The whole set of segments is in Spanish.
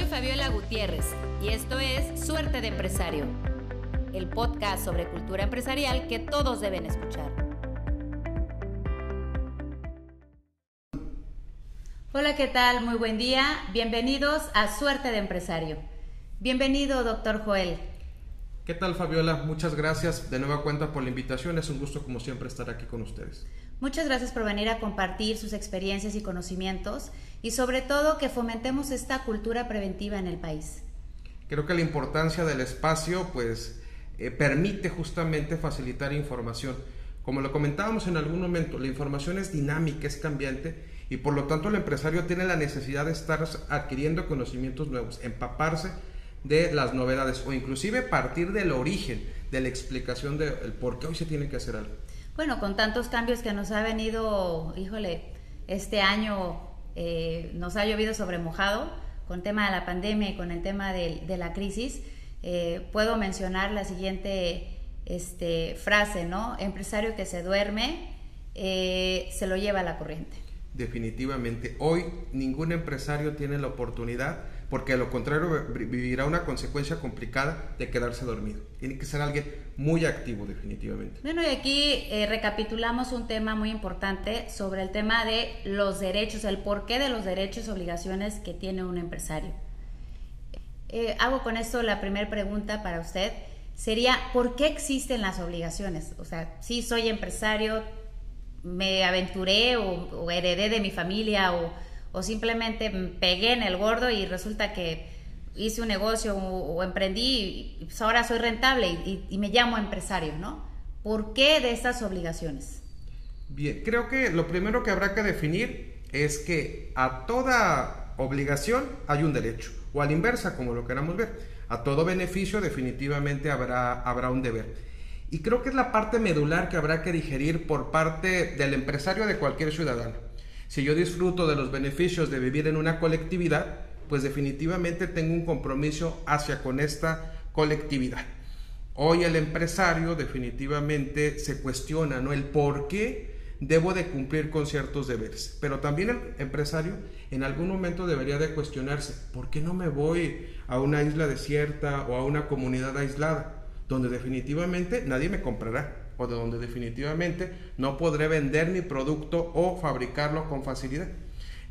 Soy Fabiola Gutiérrez y esto es Suerte de Empresario, el podcast sobre cultura empresarial que todos deben escuchar. Hola, ¿qué tal? Muy buen día. Bienvenidos a Suerte de Empresario. Bienvenido, doctor Joel. ¿Qué tal, Fabiola? Muchas gracias de nueva cuenta por la invitación. Es un gusto, como siempre, estar aquí con ustedes. Muchas gracias por venir a compartir sus experiencias y conocimientos y sobre todo que fomentemos esta cultura preventiva en el país. Creo que la importancia del espacio pues eh, permite justamente facilitar información. Como lo comentábamos en algún momento, la información es dinámica, es cambiante y por lo tanto el empresario tiene la necesidad de estar adquiriendo conocimientos nuevos, empaparse de las novedades o inclusive partir del origen, de la explicación del por qué hoy se tiene que hacer algo bueno, con tantos cambios que nos ha venido, híjole, este año eh, nos ha llovido sobre mojado con el tema de la pandemia y con el tema de, la crisis, eh, puedo mencionar la siguiente este, frase, ¿no? Empresario que se duerme, eh, se lo lleva a la corriente. Definitivamente, hoy ningún empresario tiene la oportunidad porque a lo contrario vivirá una consecuencia complicada de quedarse dormido. Tiene que ser alguien muy activo definitivamente. Bueno, y aquí eh, recapitulamos un tema muy importante sobre el tema de los derechos, el porqué de los derechos y obligaciones que tiene un empresario. Eh, hago con esto la primera pregunta para usted. Sería, ¿por qué existen las obligaciones? O sea, si soy empresario, me aventuré o heredé de mi familia o o simplemente pegué en el gordo y resulta que hice un negocio o, emprendí y pues ahora soy rentable y, me llamo empresario, ¿no? ¿Por qué de estas obligaciones? Bien, creo que lo primero que habrá que definir es que a toda obligación hay un derecho, o a la inversa, como lo queramos ver. A todo beneficio definitivamente habrá, habrá un deber. Y creo que es la parte medular que habrá que digerir por parte del empresario de cualquier ciudadano. Si yo disfruto de los beneficios de vivir en una colectividad, pues definitivamente tengo un compromiso hacia con esta colectividad. Hoy el empresario definitivamente se cuestiona, ¿no? El por qué debo de cumplir con ciertos deberes. Pero también el empresario en algún momento debería de cuestionarse, ¿por qué no me voy a una isla desierta o a una comunidad aislada, donde definitivamente nadie me comprará? De donde definitivamente no podré vender mi producto o fabricarlo con facilidad.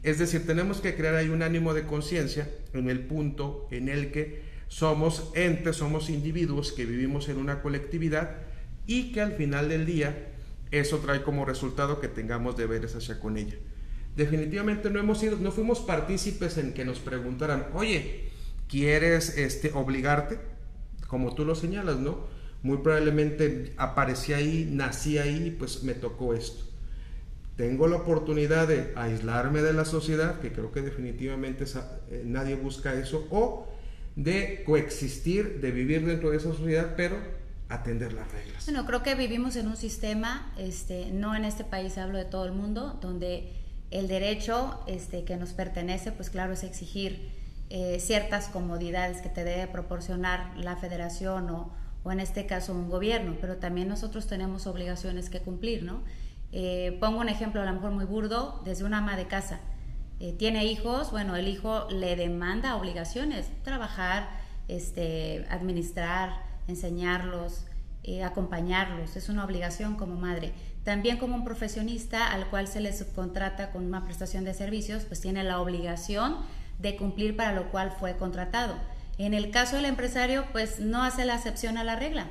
Es decir, tenemos que crear ahí un ánimo de conciencia en el punto en el que somos entes, somos individuos que vivimos en una colectividad y que al final del día eso trae como resultado que tengamos deberes hacia con ella. Definitivamente no hemos sido, no fuimos partícipes en que nos preguntaran, oye, ¿quieres este, obligarte? Como tú lo señalas, ¿no? Muy probablemente aparecí ahí, nací ahí, pues me tocó esto. Tengo la oportunidad de aislarme de la sociedad, que creo que definitivamente eh, nadie busca eso, o de coexistir, de vivir dentro de esa sociedad, pero atender las reglas. Bueno, creo que vivimos en un sistema, este, no en este país hablo de todo el mundo, donde el derecho este, que nos pertenece, pues claro, es exigir eh, ciertas comodidades que te debe proporcionar la federación o, o en este caso un gobierno, pero también nosotros tenemos obligaciones que cumplir, ¿no? Eh, pongo un ejemplo a lo mejor muy burdo, desde una ama de casa. Eh, tiene hijos, bueno, el hijo le demanda obligaciones, trabajar, este, administrar, enseñarlos, eh, acompañarlos, es una obligación como madre. También como un profesionista al cual se le subcontrata con una prestación de servicios, pues tiene la obligación de cumplir para lo cual fue contratado. En el caso del empresario, pues no hace la excepción a la regla.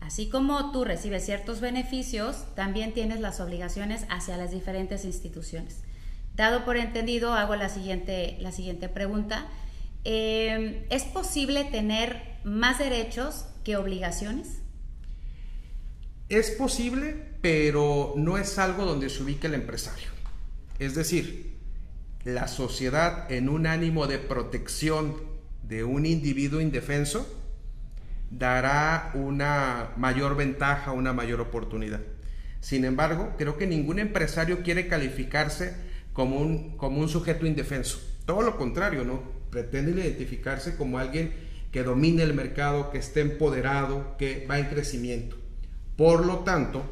Así como tú recibes ciertos beneficios, también tienes las obligaciones hacia las diferentes instituciones. Dado por entendido, hago la siguiente, la siguiente pregunta. Em, ¿Es posible tener más derechos que obligaciones? Es posible, pero no es algo donde se ubique el empresario. Es decir, la sociedad en un ánimo de protección de un individuo indefenso dará una mayor ventaja, una mayor oportunidad. Sin embargo, creo que ningún empresario quiere calificarse como un, como un sujeto indefenso. Todo lo contrario, ¿no? Pretende identificarse como alguien que domine el mercado, que esté empoderado, que va en crecimiento. Por lo tanto,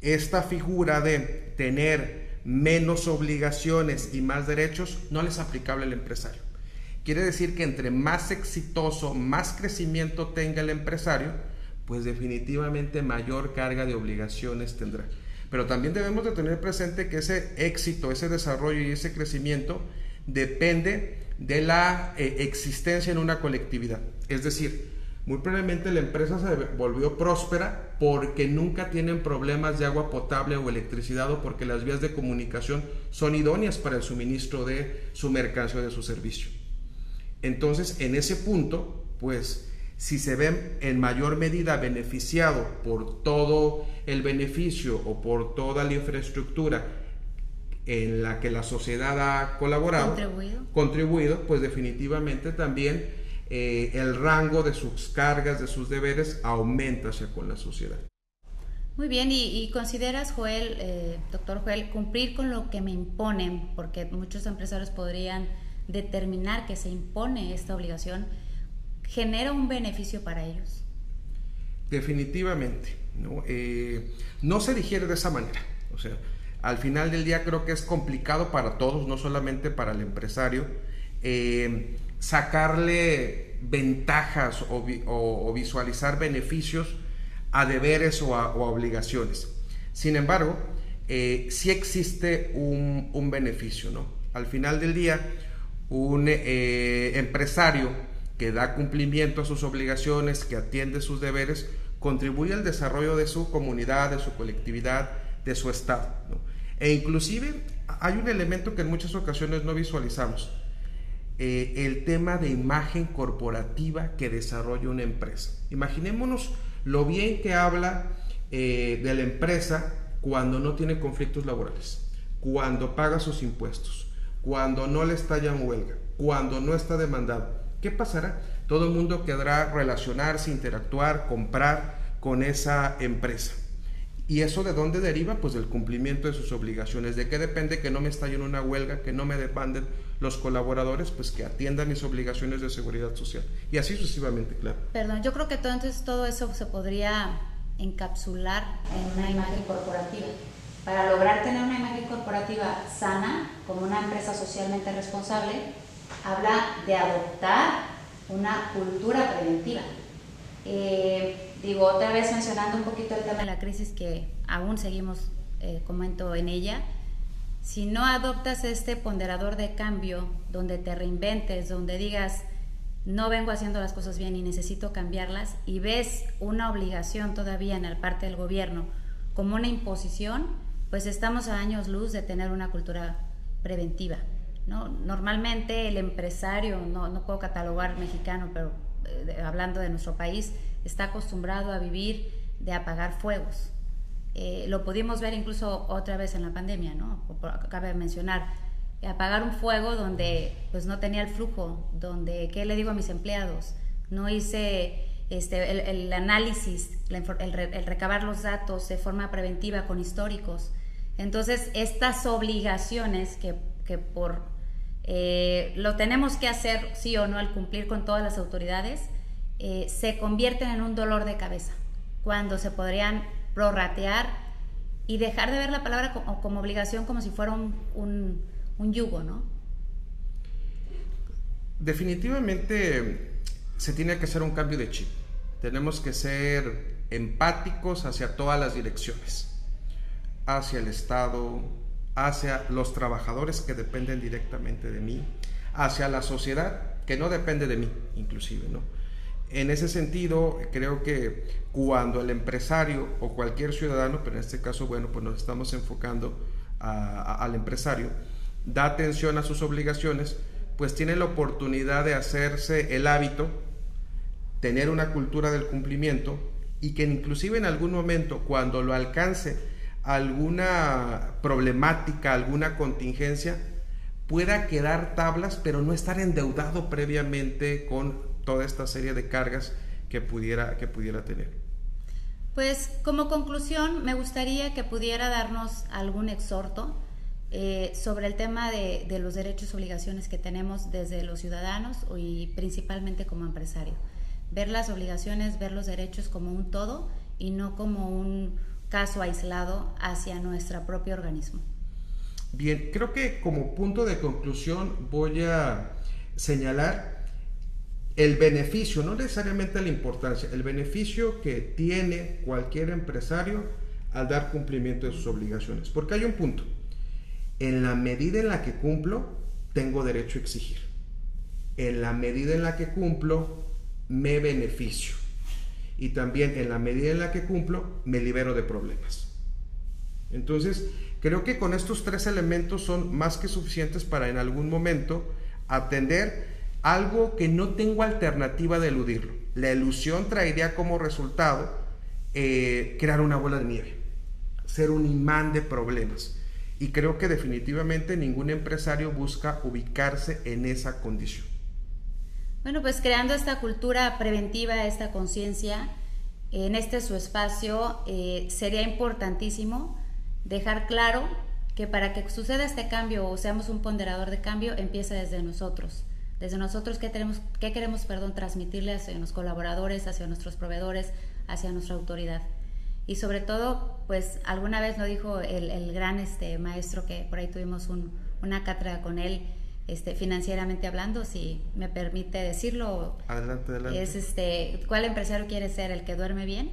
esta figura de tener menos obligaciones y más derechos no es aplicable al empresario. Quiere decir que entre más exitoso, más crecimiento tenga el empresario, pues definitivamente mayor carga de obligaciones tendrá. Pero también debemos de tener presente que ese éxito, ese desarrollo y ese crecimiento depende de la eh, existencia en una colectividad. Es decir, muy probablemente la empresa se volvió próspera porque nunca tienen problemas de agua potable o electricidad o porque las vías de comunicación son idóneas para el suministro de su mercancía o de su servicio. Entonces, en ese punto, pues, si se ven en mayor medida beneficiado por todo el beneficio o por toda la infraestructura en la que la sociedad ha colaborado, contribuido, contribuido pues definitivamente también eh, el rango de sus cargas, de sus deberes aumenta hacia con la sociedad. Muy bien, y, consideras, Joel, eh, doctor Joel, cumplir con lo que me imponen, porque muchos empresarios podrían determinar que se impone esta obligación, genera un beneficio para ellos? Definitivamente, ¿no? Eh, no se digiere de esa manera. O sea, al final del día creo que es complicado para todos, no solamente para el empresario, eh, sacarle ventajas o, visualizar beneficios a deberes o a, obligaciones. Sin embargo, eh, sí existe un, un beneficio, ¿no? Al final del día, un eh, empresario que da cumplimiento a sus obligaciones, que atiende sus deberes, contribuye al desarrollo de su comunidad, de su colectividad, de su estado. E inclusive hay un elemento que en muchas ocasiones no visualizamos, eh, el tema de imagen corporativa que desarrolla una empresa. Imaginémonos lo bien que habla eh, de la empresa cuando no tiene conflictos laborales, cuando paga sus impuestos, cuando no le estallan huelga, cuando no está demandado. ¿Qué pasará? Todo el mundo querrá relacionarse, interactuar, comprar con esa empresa. ¿Y eso de dónde deriva? Pues del cumplimiento de sus obligaciones. ¿De qué depende que no me estallen una huelga, que no me demanden los colaboradores? Pues que atiendan mis obligaciones de seguridad social. Y así sucesivamente, claro. Perdón, yo creo que entonces todo eso se podría encapsular en una imagen corporativa para lograr tener una imagen corporativa sana, como una empresa socialmente responsable, habla de adoptar una cultura preventiva. Eh, digo, otra vez mencionando un poquito el tema de la crisis que aún seguimos, eh, comento en ella, si no adoptas este ponderador de cambio, donde te reinventes, donde digas, no vengo haciendo las cosas bien y necesito cambiarlas, y ves una obligación todavía en la parte del gobierno como una imposición, pues estamos a años luz de tener una cultura preventiva. ¿no? Normalmente el empresario, no, no puedo catalogar mexicano, pero eh, hablando de nuestro país, está acostumbrado a vivir de apagar fuegos. Eh, lo pudimos ver incluso otra vez en la pandemia, ¿no? Cabe mencionar, apagar un fuego donde pues no tenía el flujo, donde, ¿qué le digo a mis empleados? No hice este, el, análisis, el, recabar los datos de forma preventiva con históricos. Entonces, estas obligaciones que, por eh, lo tenemos que hacer sí o no al cumplir con todas las autoridades, eh, se convierten en un dolor de cabeza, cuando se podrían prorratear y dejar de ver la palabra como, obligación como si fuera un, un yugo, ¿no? Definitivamente se tiene que hacer un cambio de chip. Tenemos que ser empáticos hacia todas las direcciones, hacia el Estado, hacia los trabajadores que dependen directamente de mí, hacia la sociedad que no depende de mí, inclusive, ¿no? En ese sentido, creo que cuando el empresario o cualquier ciudadano, pero en este caso, bueno, pues nos estamos enfocando al empresario, da atención a sus obligaciones, pues tiene la oportunidad de hacerse el hábito tener una cultura del cumplimiento y que inclusive en algún momento cuando lo alcance alguna problemática, alguna contingencia, pueda quedar tablas, pero no estar endeudado previamente con toda esta serie de cargas que pudiera, que pudiera tener. Pues como conclusión, me gustaría que pudiera darnos algún exhorto eh, sobre el tema de, de los derechos y obligaciones que tenemos desde los ciudadanos y principalmente como empresario ver las obligaciones, ver los derechos como un todo y no como un caso aislado hacia nuestro propio organismo. Bien, creo que como punto de conclusión voy a señalar el beneficio, no necesariamente la importancia, el beneficio que tiene cualquier empresario al dar cumplimiento de sus obligaciones. Porque hay un punto, en la medida en la que cumplo, tengo derecho a exigir. En la medida en la que cumplo, me beneficio. Y también en la medida en la que cumplo, me libero de problemas. Entonces, creo que con estos tres elementos son más que suficientes para en algún momento atender algo que no tengo alternativa de eludirlo. La ilusión traería como resultado eh, crear una bola de nieve, ser un imán de problemas. Y creo que definitivamente ningún empresario busca ubicarse en esa condición. Bueno, pues creando esta cultura preventiva, esta conciencia, en este su espacio, eh, sería importantísimo dejar claro que para que suceda este cambio o seamos un ponderador de cambio, empieza desde nosotros. Desde nosotros, ¿qué, tenemos, qué queremos perdón, transmitirle hacia los colaboradores, hacia nuestros proveedores, hacia nuestra autoridad? Y sobre todo, pues alguna vez lo dijo el, gran este, maestro que por ahí tuvimos una cátedra con él, este, financieramente hablando, si me permite decirlo. Adelante, adelante. Es este, ¿cuál empresario quiere ser? ¿El que duerme bien?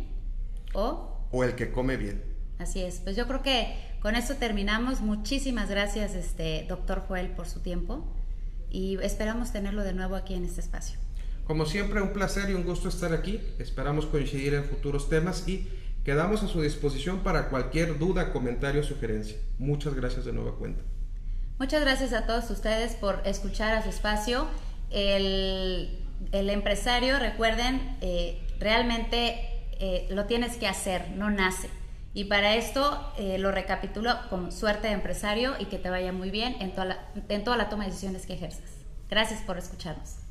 ¿O? O el que come bien. Así es. Pues yo creo que con esto terminamos. Muchísimas gracias, este, doctor Joel, por su tiempo. Y esperamos tenerlo de nuevo aquí en este espacio. Como siempre, un placer y un gusto estar aquí. Esperamos coincidir en futuros temas y quedamos a su disposición para cualquier duda, comentario o sugerencia. Muchas gracias de nueva cuenta. Muchas gracias a todos ustedes por escuchar a su espacio. El, empresario, recuerden, eh, realmente eh, lo tienes que hacer, no nace. Y para esto eh, lo recapitulo con suerte de empresario y que te vaya muy bien en toda, la, en toda la toma de decisiones que ejerzas. Gracias por escucharnos.